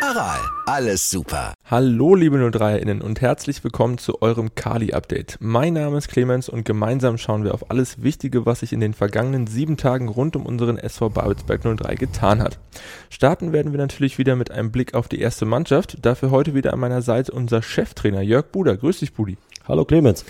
Aral, alles super. Hallo liebe 03-Innen und herzlich willkommen zu eurem Kali-Update. Mein Name ist Clemens und gemeinsam schauen wir auf alles Wichtige, was sich in den vergangenen sieben Tagen rund um unseren SV Babelsberg 03 getan hat. Starten werden wir natürlich wieder mit einem Blick auf die erste Mannschaft. Dafür heute wieder an meiner Seite unser Cheftrainer Jörg Buder. Grüß dich, Budi. Hallo Clemens.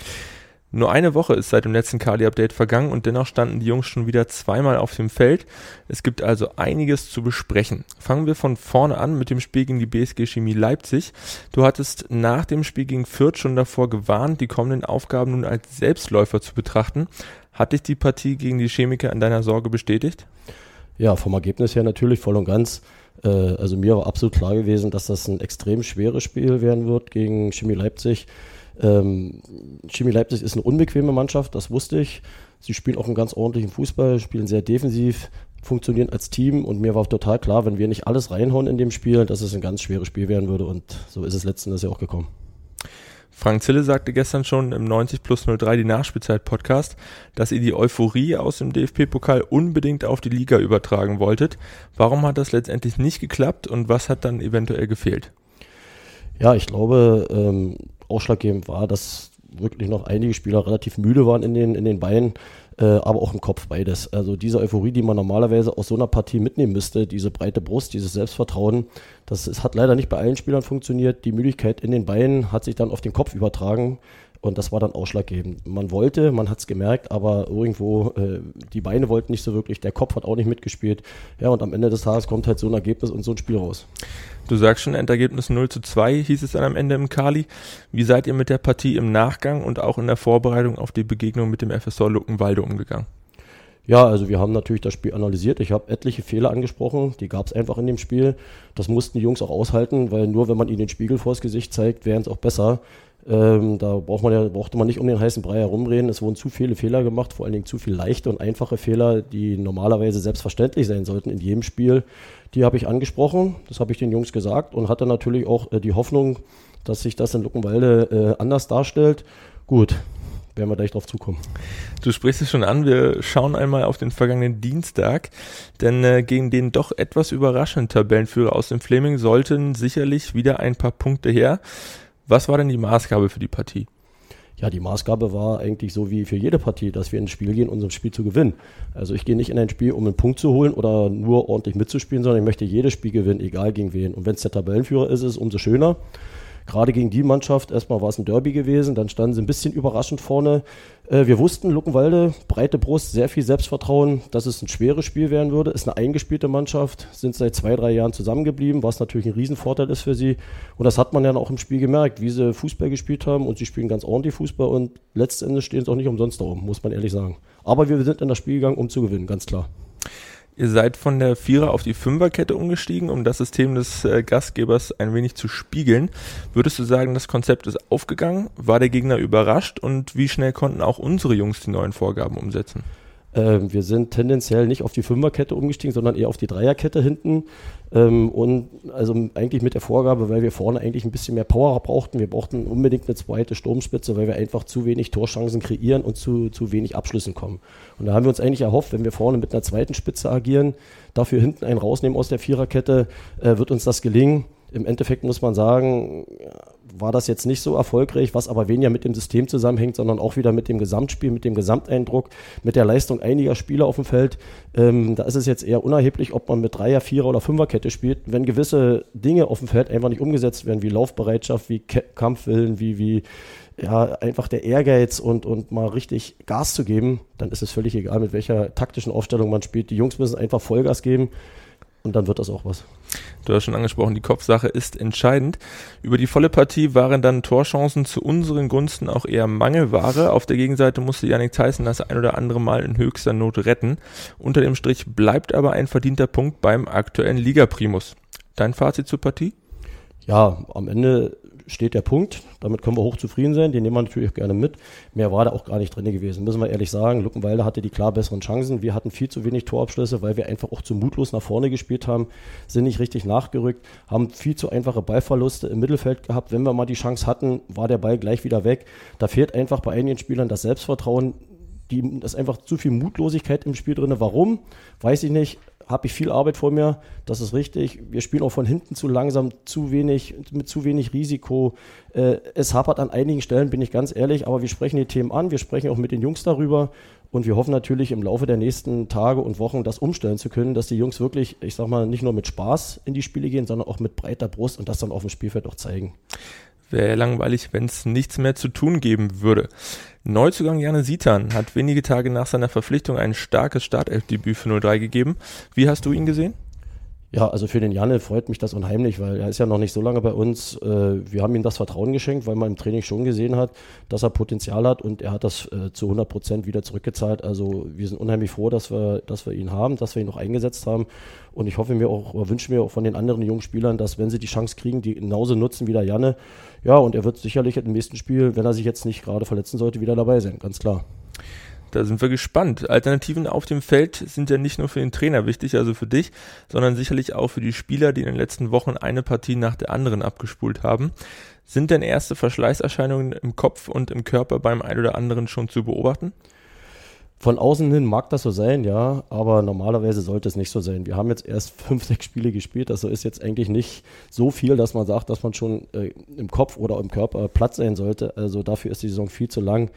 Nur eine Woche ist seit dem letzten Kali-Update vergangen und dennoch standen die Jungs schon wieder zweimal auf dem Feld. Es gibt also einiges zu besprechen. Fangen wir von vorne an mit dem Spiel gegen die BSG Chemie Leipzig. Du hattest nach dem Spiel gegen Fürth schon davor gewarnt, die kommenden Aufgaben nun als Selbstläufer zu betrachten. Hat dich die Partie gegen die Chemiker an deiner Sorge bestätigt? Ja, vom Ergebnis her natürlich voll und ganz. Äh, also mir war absolut klar gewesen, dass das ein extrem schweres Spiel werden wird gegen Chemie Leipzig. Ähm, Chemie Leipzig ist eine unbequeme Mannschaft, das wusste ich. Sie spielen auch einen ganz ordentlichen Fußball, spielen sehr defensiv, funktionieren als Team und mir war total klar, wenn wir nicht alles reinhauen in dem Spiel, dass es ein ganz schweres Spiel werden würde und so ist es letzten Endes ja auch gekommen. Frank Zille sagte gestern schon im 90 plus 03 die Nachspielzeit Podcast, dass ihr die Euphorie aus dem DFB-Pokal unbedingt auf die Liga übertragen wolltet. Warum hat das letztendlich nicht geklappt und was hat dann eventuell gefehlt? Ja, ich glaube, ähm, ausschlaggebend war, dass wirklich noch einige Spieler relativ müde waren in den, in den Beinen, äh, aber auch im Kopf beides. Also diese Euphorie, die man normalerweise aus so einer Partie mitnehmen müsste, diese breite Brust, dieses Selbstvertrauen, das, das hat leider nicht bei allen Spielern funktioniert. Die Müdigkeit in den Beinen hat sich dann auf den Kopf übertragen. Und das war dann ausschlaggebend. Man wollte, man hat es gemerkt, aber irgendwo, äh, die Beine wollten nicht so wirklich, der Kopf hat auch nicht mitgespielt. Ja, und am Ende des Tages kommt halt so ein Ergebnis und so ein Spiel raus. Du sagst schon, Endergebnis 0 zu 2 hieß es dann am Ende im Kali. Wie seid ihr mit der Partie im Nachgang und auch in der Vorbereitung auf die Begegnung mit dem FSV Luckenwalde umgegangen? Ja, also wir haben natürlich das Spiel analysiert. Ich habe etliche Fehler angesprochen, die gab es einfach in dem Spiel. Das mussten die Jungs auch aushalten, weil nur wenn man ihnen den Spiegel vors Gesicht zeigt, wären es auch besser. Ähm, da braucht man ja, brauchte man nicht um den heißen Brei herumreden. Es wurden zu viele Fehler gemacht, vor allen Dingen zu viel leichte und einfache Fehler, die normalerweise selbstverständlich sein sollten in jedem Spiel. Die habe ich angesprochen, das habe ich den Jungs gesagt und hatte natürlich auch äh, die Hoffnung, dass sich das in Luckenwalde äh, anders darstellt. Gut, werden wir gleich drauf zukommen. Du sprichst es schon an, wir schauen einmal auf den vergangenen Dienstag, denn äh, gegen den doch etwas überraschenden Tabellenführer aus dem Fleming sollten sicherlich wieder ein paar Punkte her. Was war denn die Maßgabe für die Partie? Ja, die Maßgabe war eigentlich so wie für jede Partie, dass wir ins Spiel gehen, um das Spiel zu gewinnen. Also ich gehe nicht in ein Spiel, um einen Punkt zu holen oder nur ordentlich mitzuspielen, sondern ich möchte jedes Spiel gewinnen, egal gegen wen. Und wenn es der Tabellenführer ist, ist es umso schöner gerade gegen die Mannschaft, erstmal war es ein Derby gewesen, dann standen sie ein bisschen überraschend vorne. Äh, wir wussten, Luckenwalde, breite Brust, sehr viel Selbstvertrauen, dass es ein schweres Spiel werden würde. Ist eine eingespielte Mannschaft, sind seit zwei, drei Jahren zusammengeblieben, was natürlich ein Riesenvorteil ist für sie. Und das hat man ja auch im Spiel gemerkt, wie sie Fußball gespielt haben und sie spielen ganz ordentlich Fußball und letztendlich stehen sie auch nicht umsonst darum, muss man ehrlich sagen. Aber wir sind in das Spiel gegangen, um zu gewinnen, ganz klar. Ihr seid von der Vierer auf die Fünferkette umgestiegen, um das System des äh, Gastgebers ein wenig zu spiegeln. Würdest du sagen, das Konzept ist aufgegangen? War der Gegner überrascht? Und wie schnell konnten auch unsere Jungs die neuen Vorgaben umsetzen? Ähm, wir sind tendenziell nicht auf die Fünferkette umgestiegen, sondern eher auf die Dreierkette hinten. Ähm, und also eigentlich mit der Vorgabe, weil wir vorne eigentlich ein bisschen mehr Power brauchten. Wir brauchten unbedingt eine zweite Sturmspitze, weil wir einfach zu wenig Torchancen kreieren und zu, zu wenig Abschlüssen kommen. Und da haben wir uns eigentlich erhofft, wenn wir vorne mit einer zweiten Spitze agieren, dafür hinten einen rausnehmen aus der Viererkette, äh, wird uns das gelingen. Im Endeffekt muss man sagen, war das jetzt nicht so erfolgreich, was aber weniger mit dem System zusammenhängt, sondern auch wieder mit dem Gesamtspiel, mit dem Gesamteindruck, mit der Leistung einiger Spieler auf dem Feld. Ähm, da ist es jetzt eher unerheblich, ob man mit Dreier, Vierer oder Fünferkette spielt. Wenn gewisse Dinge auf dem Feld einfach nicht umgesetzt werden, wie Laufbereitschaft, wie Ke Kampfwillen, wie, wie ja, einfach der Ehrgeiz und, und mal richtig Gas zu geben, dann ist es völlig egal, mit welcher taktischen Aufstellung man spielt. Die Jungs müssen einfach Vollgas geben und dann wird das auch was. Du hast schon angesprochen, die Kopfsache ist entscheidend. Über die volle Partie waren dann Torchancen zu unseren Gunsten auch eher Mangelware. Auf der Gegenseite musste Yannick Tyson das ein oder andere Mal in höchster Not retten. Unter dem Strich bleibt aber ein verdienter Punkt beim aktuellen Ligaprimus. Dein Fazit zur Partie? Ja, am Ende steht der Punkt. Damit können wir hochzufrieden sein. Den nehmen wir natürlich gerne mit. Mehr war da auch gar nicht drin gewesen, müssen wir ehrlich sagen. Luckenwalde hatte die klar besseren Chancen. Wir hatten viel zu wenig Torabschlüsse, weil wir einfach auch zu mutlos nach vorne gespielt haben, sind nicht richtig nachgerückt, haben viel zu einfache Ballverluste im Mittelfeld gehabt. Wenn wir mal die Chance hatten, war der Ball gleich wieder weg. Da fehlt einfach bei einigen Spielern das Selbstvertrauen. Die, ist einfach zu viel Mutlosigkeit im Spiel drin. Warum? Weiß ich nicht habe ich viel Arbeit vor mir, das ist richtig. Wir spielen auch von hinten zu langsam, zu wenig, mit zu wenig Risiko. Äh, es hapert an einigen Stellen, bin ich ganz ehrlich, aber wir sprechen die Themen an, wir sprechen auch mit den Jungs darüber und wir hoffen natürlich im Laufe der nächsten Tage und Wochen das umstellen zu können, dass die Jungs wirklich, ich sag mal, nicht nur mit Spaß in die Spiele gehen, sondern auch mit breiter Brust und das dann auf dem Spielfeld auch zeigen. Wäre langweilig, wenn es nichts mehr zu tun geben würde. Neuzugang Janne Sitan hat wenige Tage nach seiner Verpflichtung ein starkes Startelfdebüt für 03 gegeben. Wie hast du ihn gesehen? Ja, also für den Janne freut mich das unheimlich, weil er ist ja noch nicht so lange bei uns. Äh, wir haben ihm das Vertrauen geschenkt, weil man im Training schon gesehen hat, dass er Potenzial hat und er hat das äh, zu 100 Prozent wieder zurückgezahlt. Also wir sind unheimlich froh, dass wir, dass wir ihn haben, dass wir ihn noch eingesetzt haben. Und ich hoffe mir auch, oder wünsche mir auch von den anderen jungen Spielern, dass wenn sie die Chance kriegen, die genauso nutzen wie der Janne. Ja, und er wird sicherlich im nächsten Spiel, wenn er sich jetzt nicht gerade verletzen sollte, wieder dabei sein, ganz klar. Da sind wir gespannt. Alternativen auf dem Feld sind ja nicht nur für den Trainer wichtig, also für dich, sondern sicherlich auch für die Spieler, die in den letzten Wochen eine Partie nach der anderen abgespult haben. Sind denn erste Verschleißerscheinungen im Kopf und im Körper beim einen oder anderen schon zu beobachten? Von außen hin mag das so sein, ja, aber normalerweise sollte es nicht so sein. Wir haben jetzt erst fünf, sechs Spiele gespielt, also ist jetzt eigentlich nicht so viel, dass man sagt, dass man schon äh, im Kopf oder im Körper platt sein sollte. Also dafür ist die Saison viel zu lang.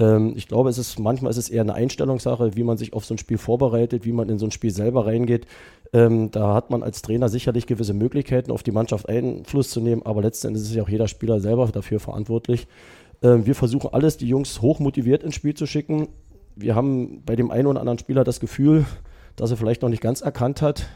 Ähm, ich glaube, es ist manchmal ist es eher eine Einstellungssache, wie man sich auf so ein Spiel vorbereitet, wie man in so ein Spiel selber reingeht. Ähm, da hat man als Trainer sicherlich gewisse Möglichkeiten, auf die Mannschaft Einfluss zu nehmen, aber letzten Endes ist ja auch jeder Spieler selber dafür verantwortlich. Ähm, wir versuchen alles, die Jungs hoch motiviert ins Spiel zu schicken. Wir haben bei dem einen oder anderen Spieler das Gefühl, dass er vielleicht noch nicht ganz erkannt hat,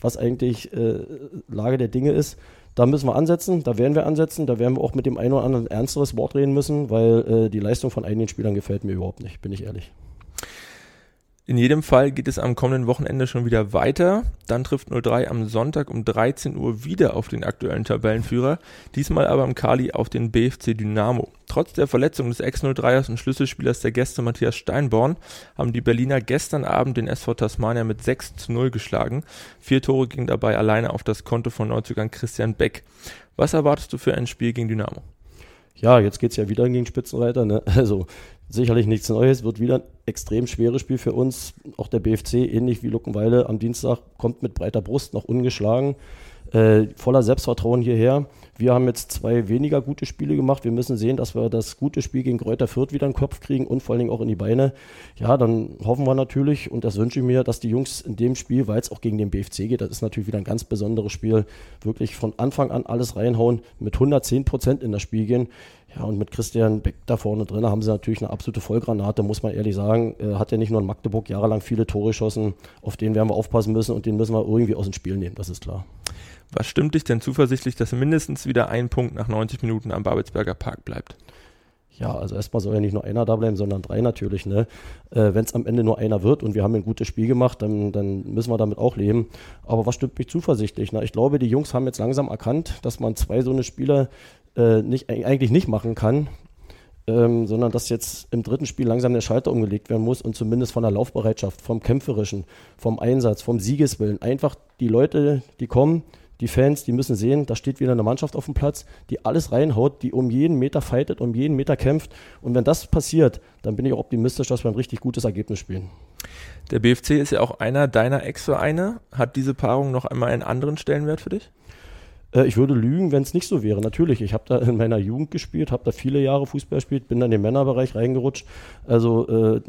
was eigentlich äh, Lage der Dinge ist. Da müssen wir ansetzen, da werden wir ansetzen, da werden wir auch mit dem einen oder anderen ernsteres Wort reden müssen, weil äh, die Leistung von einigen Spielern gefällt mir überhaupt nicht, bin ich ehrlich. In jedem Fall geht es am kommenden Wochenende schon wieder weiter. Dann trifft 03 am Sonntag um 13 Uhr wieder auf den aktuellen Tabellenführer, diesmal aber im Kali auf den BFC Dynamo. Trotz der Verletzung des Ex-03ers und Schlüsselspielers der Gäste Matthias Steinborn haben die Berliner gestern Abend den SV Tasmania mit 6 zu 0 geschlagen. Vier Tore gingen dabei alleine auf das Konto von Neuzugang Christian Beck. Was erwartest du für ein Spiel gegen Dynamo? Ja, jetzt geht es ja wieder gegen Spitzenreiter. Ne? Also sicherlich nichts Neues, wird wieder ein extrem schweres Spiel für uns. Auch der BFC, ähnlich wie Luckenweile am Dienstag, kommt mit breiter Brust noch ungeschlagen. Äh, voller Selbstvertrauen hierher. Wir haben jetzt zwei weniger gute Spiele gemacht. Wir müssen sehen, dass wir das gute Spiel gegen Kräuter Fürth wieder in den Kopf kriegen und vor allen Dingen auch in die Beine. Ja, dann hoffen wir natürlich, und das wünsche ich mir, dass die Jungs in dem Spiel, weil es auch gegen den BFC geht, das ist natürlich wieder ein ganz besonderes Spiel, wirklich von Anfang an alles reinhauen, mit 110 Prozent in das Spiel gehen. Ja, und mit Christian Beck da vorne drin haben sie natürlich eine absolute Vollgranate, muss man ehrlich sagen. Hat ja nicht nur in Magdeburg jahrelang viele Tore geschossen, auf den werden wir aufpassen müssen und den müssen wir irgendwie aus dem Spiel nehmen, das ist klar. Was stimmt dich denn zuversichtlich, dass mindestens wieder ein Punkt nach 90 Minuten am Babelsberger Park bleibt? Ja, also erstmal soll ja nicht nur einer da bleiben, sondern drei natürlich. Ne? Äh, Wenn es am Ende nur einer wird und wir haben ein gutes Spiel gemacht, dann, dann müssen wir damit auch leben. Aber was stimmt mich zuversichtlich? Na, ich glaube, die Jungs haben jetzt langsam erkannt, dass man zwei so eine Spiele äh, nicht, eigentlich nicht machen kann, ähm, sondern dass jetzt im dritten Spiel langsam der Schalter umgelegt werden muss und zumindest von der Laufbereitschaft, vom Kämpferischen, vom Einsatz, vom Siegeswillen. Einfach die Leute, die kommen, die Fans, die müssen sehen, da steht wieder eine Mannschaft auf dem Platz, die alles reinhaut, die um jeden Meter fightet, um jeden Meter kämpft. Und wenn das passiert, dann bin ich auch optimistisch, dass wir ein richtig gutes Ergebnis spielen. Der BFC ist ja auch einer deiner Ex-Vereine. Hat diese Paarung noch einmal einen anderen Stellenwert für dich? Äh, ich würde lügen, wenn es nicht so wäre. Natürlich, ich habe da in meiner Jugend gespielt, habe da viele Jahre Fußball gespielt, bin dann in den Männerbereich reingerutscht. Also äh,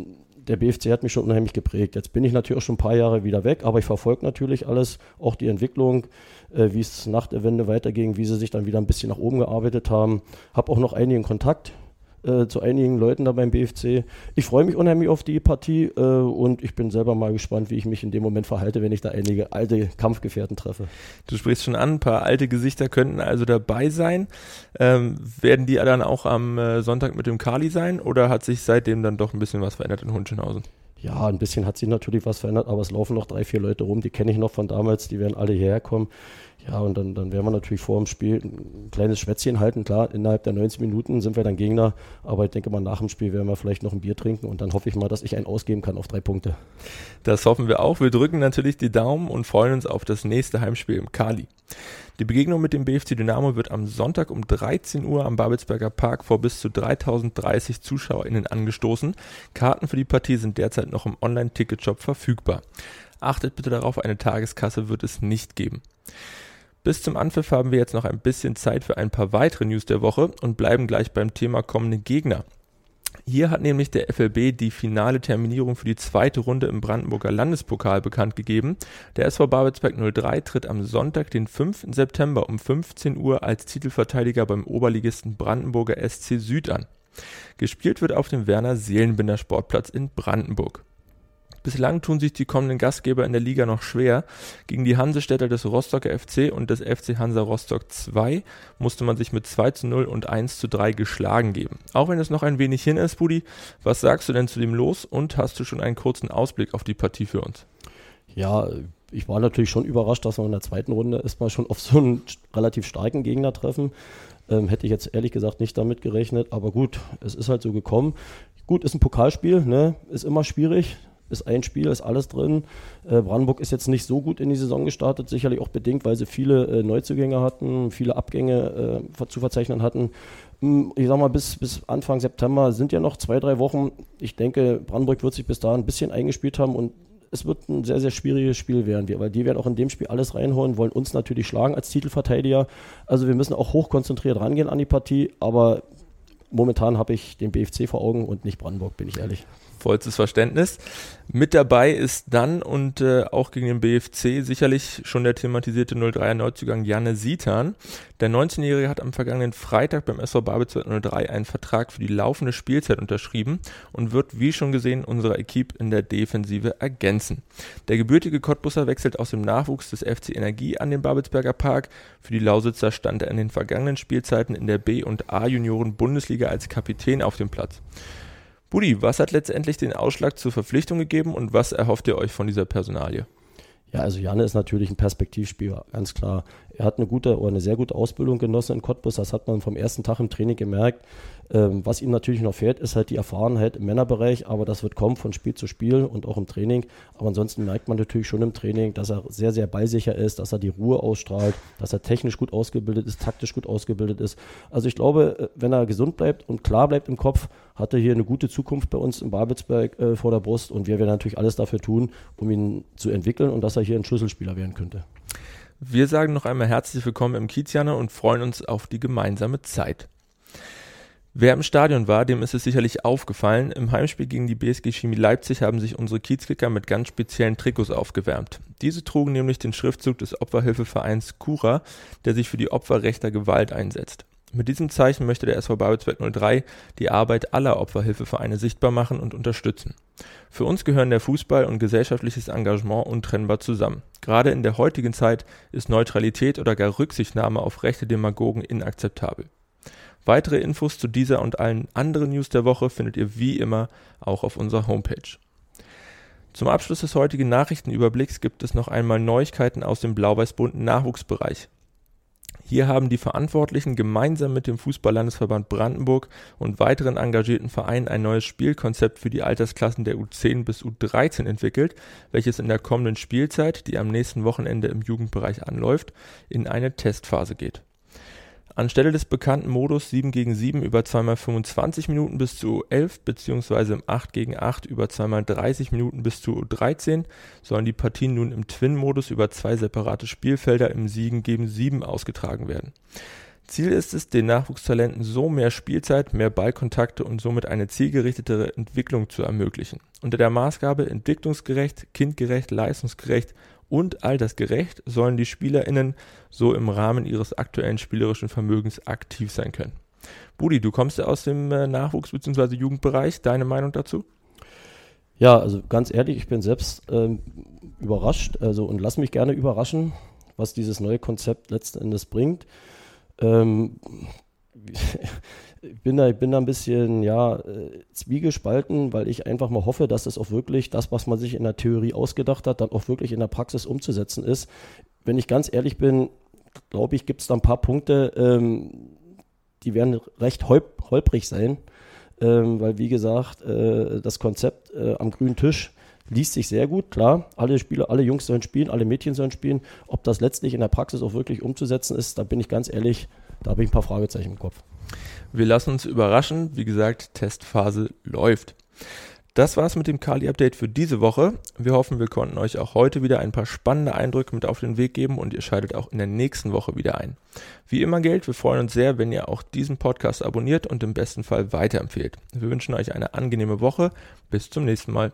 der BFC hat mich schon unheimlich geprägt. Jetzt bin ich natürlich auch schon ein paar Jahre wieder weg, aber ich verfolge natürlich alles, auch die Entwicklung, äh, wie es nach der Wende weiterging, wie sie sich dann wieder ein bisschen nach oben gearbeitet haben. Habe auch noch einigen Kontakt äh, zu einigen Leuten da beim BFC. Ich freue mich unheimlich auf die Partie äh, und ich bin selber mal gespannt, wie ich mich in dem Moment verhalte, wenn ich da einige alte Kampfgefährten treffe. Du sprichst schon an, ein paar alte Gesichter könnten also dabei sein. Ähm, werden die dann auch am äh, Sonntag mit dem Kali sein oder hat sich seitdem dann doch ein bisschen was verändert in Hunschenhausen? Ja, ein bisschen hat sich natürlich was verändert, aber es laufen noch drei, vier Leute rum, die kenne ich noch von damals, die werden alle hierher kommen. Ja, und dann, dann werden wir natürlich vor dem Spiel ein kleines Schwätzchen halten. Klar, innerhalb der 90 Minuten sind wir dann Gegner, aber ich denke mal, nach dem Spiel werden wir vielleicht noch ein Bier trinken und dann hoffe ich mal, dass ich einen ausgeben kann auf drei Punkte. Das hoffen wir auch. Wir drücken natürlich die Daumen und freuen uns auf das nächste Heimspiel im Kali. Die Begegnung mit dem BFC Dynamo wird am Sonntag um 13 Uhr am Babelsberger Park vor bis zu 3030 ZuschauerInnen angestoßen. Karten für die Partie sind derzeit noch im Online-Ticketshop verfügbar. Achtet bitte darauf, eine Tageskasse wird es nicht geben. Bis zum Anpfiff haben wir jetzt noch ein bisschen Zeit für ein paar weitere News der Woche und bleiben gleich beim Thema kommende Gegner. Hier hat nämlich der FLB die finale Terminierung für die zweite Runde im Brandenburger Landespokal bekannt gegeben. Der SV Babelsberg 03 tritt am Sonntag, den 5. September um 15 Uhr als Titelverteidiger beim Oberligisten Brandenburger SC Süd an. Gespielt wird auf dem Werner Seelenbinder Sportplatz in Brandenburg. Bislang tun sich die kommenden Gastgeber in der Liga noch schwer. Gegen die Hansestädter des Rostocker FC und des FC Hansa Rostock 2 musste man sich mit 2 zu 0 und 1 zu 3 geschlagen geben. Auch wenn es noch ein wenig hin ist, Budi, was sagst du denn zu dem Los und hast du schon einen kurzen Ausblick auf die Partie für uns? Ja, ich war natürlich schon überrascht, dass wir in der zweiten Runde erstmal schon auf so einen relativ starken Gegner treffen. Ähm, hätte ich jetzt ehrlich gesagt nicht damit gerechnet, aber gut, es ist halt so gekommen. Gut, ist ein Pokalspiel, ne? ist immer schwierig ist ein Spiel, ist alles drin. Äh, Brandenburg ist jetzt nicht so gut in die Saison gestartet, sicherlich auch bedingt, weil sie viele äh, Neuzugänge hatten, viele Abgänge äh, zu verzeichnen hatten. Hm, ich sag mal, bis, bis Anfang September sind ja noch zwei, drei Wochen. Ich denke, Brandenburg wird sich bis dahin ein bisschen eingespielt haben und es wird ein sehr, sehr schwieriges Spiel werden, weil die werden auch in dem Spiel alles reinholen, wollen uns natürlich schlagen als Titelverteidiger. Also wir müssen auch hochkonzentriert rangehen an die Partie, aber momentan habe ich den BFC vor Augen und nicht Brandenburg, bin ich ehrlich vollstes Verständnis. Mit dabei ist dann und äh, auch gegen den BFC sicherlich schon der thematisierte 03er Neuzugang Janne Sitan. Der 19-Jährige hat am vergangenen Freitag beim SV Babelsberg 03 einen Vertrag für die laufende Spielzeit unterschrieben und wird, wie schon gesehen, unsere Equipe in der Defensive ergänzen. Der gebürtige Cottbusser wechselt aus dem Nachwuchs des FC Energie an den Babelsberger Park. Für die Lausitzer stand er in den vergangenen Spielzeiten in der B- und A-Junioren Bundesliga als Kapitän auf dem Platz. Budi, was hat letztendlich den Ausschlag zur Verpflichtung gegeben und was erhofft ihr euch von dieser Personalie? Ja, also Janne ist natürlich ein Perspektivspieler, ganz klar. Er hat eine gute oder eine sehr gute Ausbildung genossen in Cottbus, das hat man vom ersten Tag im Training gemerkt. Ähm, was ihm natürlich noch fehlt, ist halt die Erfahrenheit im Männerbereich, aber das wird kommen von Spiel zu Spiel und auch im Training. Aber ansonsten merkt man natürlich schon im Training, dass er sehr, sehr ballsicher ist, dass er die Ruhe ausstrahlt, dass er technisch gut ausgebildet ist, taktisch gut ausgebildet ist. Also ich glaube, äh, wenn er gesund bleibt und klar bleibt im Kopf, hat er hier eine gute Zukunft bei uns in Babelsberg äh, vor der Brust und wir werden natürlich alles dafür tun, um ihn zu entwickeln und dass er hier ein Schlüsselspieler werden könnte. Wir sagen noch einmal herzlich willkommen im Kiezjaner und freuen uns auf die gemeinsame Zeit. Wer im Stadion war, dem ist es sicherlich aufgefallen. Im Heimspiel gegen die BSG Chemie Leipzig haben sich unsere Kiezkicker mit ganz speziellen Trikots aufgewärmt. Diese trugen nämlich den Schriftzug des Opferhilfevereins Cura, der sich für die Opfer rechter Gewalt einsetzt. Mit diesem Zeichen möchte der SV Babelsberg 03 die Arbeit aller Opferhilfevereine sichtbar machen und unterstützen. Für uns gehören der Fußball und gesellschaftliches Engagement untrennbar zusammen. Gerade in der heutigen Zeit ist Neutralität oder gar Rücksichtnahme auf rechte Demagogen inakzeptabel. Weitere Infos zu dieser und allen anderen News der Woche findet ihr wie immer auch auf unserer Homepage. Zum Abschluss des heutigen Nachrichtenüberblicks gibt es noch einmal Neuigkeiten aus dem Blau-Weiß-Bunten Nachwuchsbereich. Hier haben die Verantwortlichen gemeinsam mit dem Fußballlandesverband Brandenburg und weiteren engagierten Vereinen ein neues Spielkonzept für die Altersklassen der U10 bis U13 entwickelt, welches in der kommenden Spielzeit, die am nächsten Wochenende im Jugendbereich anläuft, in eine Testphase geht. Anstelle des bekannten Modus 7 gegen 7 über 2x25 Minuten bis zu 11 bzw. im 8 gegen 8 über 2x30 Minuten bis zu 13 sollen die Partien nun im Twin-Modus über zwei separate Spielfelder im 7 gegen 7 ausgetragen werden. Ziel ist es, den Nachwuchstalenten so mehr Spielzeit, mehr Ballkontakte und somit eine zielgerichtetere Entwicklung zu ermöglichen. Unter der Maßgabe entwicklungsgerecht, kindgerecht, leistungsgerecht und altersgerecht sollen die SpielerInnen so im Rahmen ihres aktuellen spielerischen Vermögens aktiv sein können. Budi, du kommst ja aus dem äh, Nachwuchs- bzw. Jugendbereich. Deine Meinung dazu? Ja, also ganz ehrlich, ich bin selbst ähm, überrascht also, und lass mich gerne überraschen, was dieses neue Konzept letzten Endes bringt. Ähm, ich bin da, ich bin da ein bisschen ja, äh, zwiegespalten, weil ich einfach mal hoffe, dass es auch wirklich das, was man sich in der Theorie ausgedacht hat, dann auch wirklich in der Praxis umzusetzen ist. Wenn ich ganz ehrlich bin, glaube ich, gibt es da ein paar Punkte, ähm, die werden recht holp holprig sein, ähm, weil wie gesagt, äh, das Konzept äh, am grünen Tisch liest sich sehr gut, klar. Alle Spieler, alle Jungs sollen spielen, alle Mädchen sollen spielen. Ob das letztlich in der Praxis auch wirklich umzusetzen ist, da bin ich ganz ehrlich, da habe ich ein paar Fragezeichen im Kopf. Wir lassen uns überraschen. Wie gesagt, Testphase läuft. Das war's mit dem Kali-Update für diese Woche. Wir hoffen, wir konnten euch auch heute wieder ein paar spannende Eindrücke mit auf den Weg geben und ihr schaltet auch in der nächsten Woche wieder ein. Wie immer gilt, wir freuen uns sehr, wenn ihr auch diesen Podcast abonniert und im besten Fall weiterempfehlt. Wir wünschen euch eine angenehme Woche. Bis zum nächsten Mal.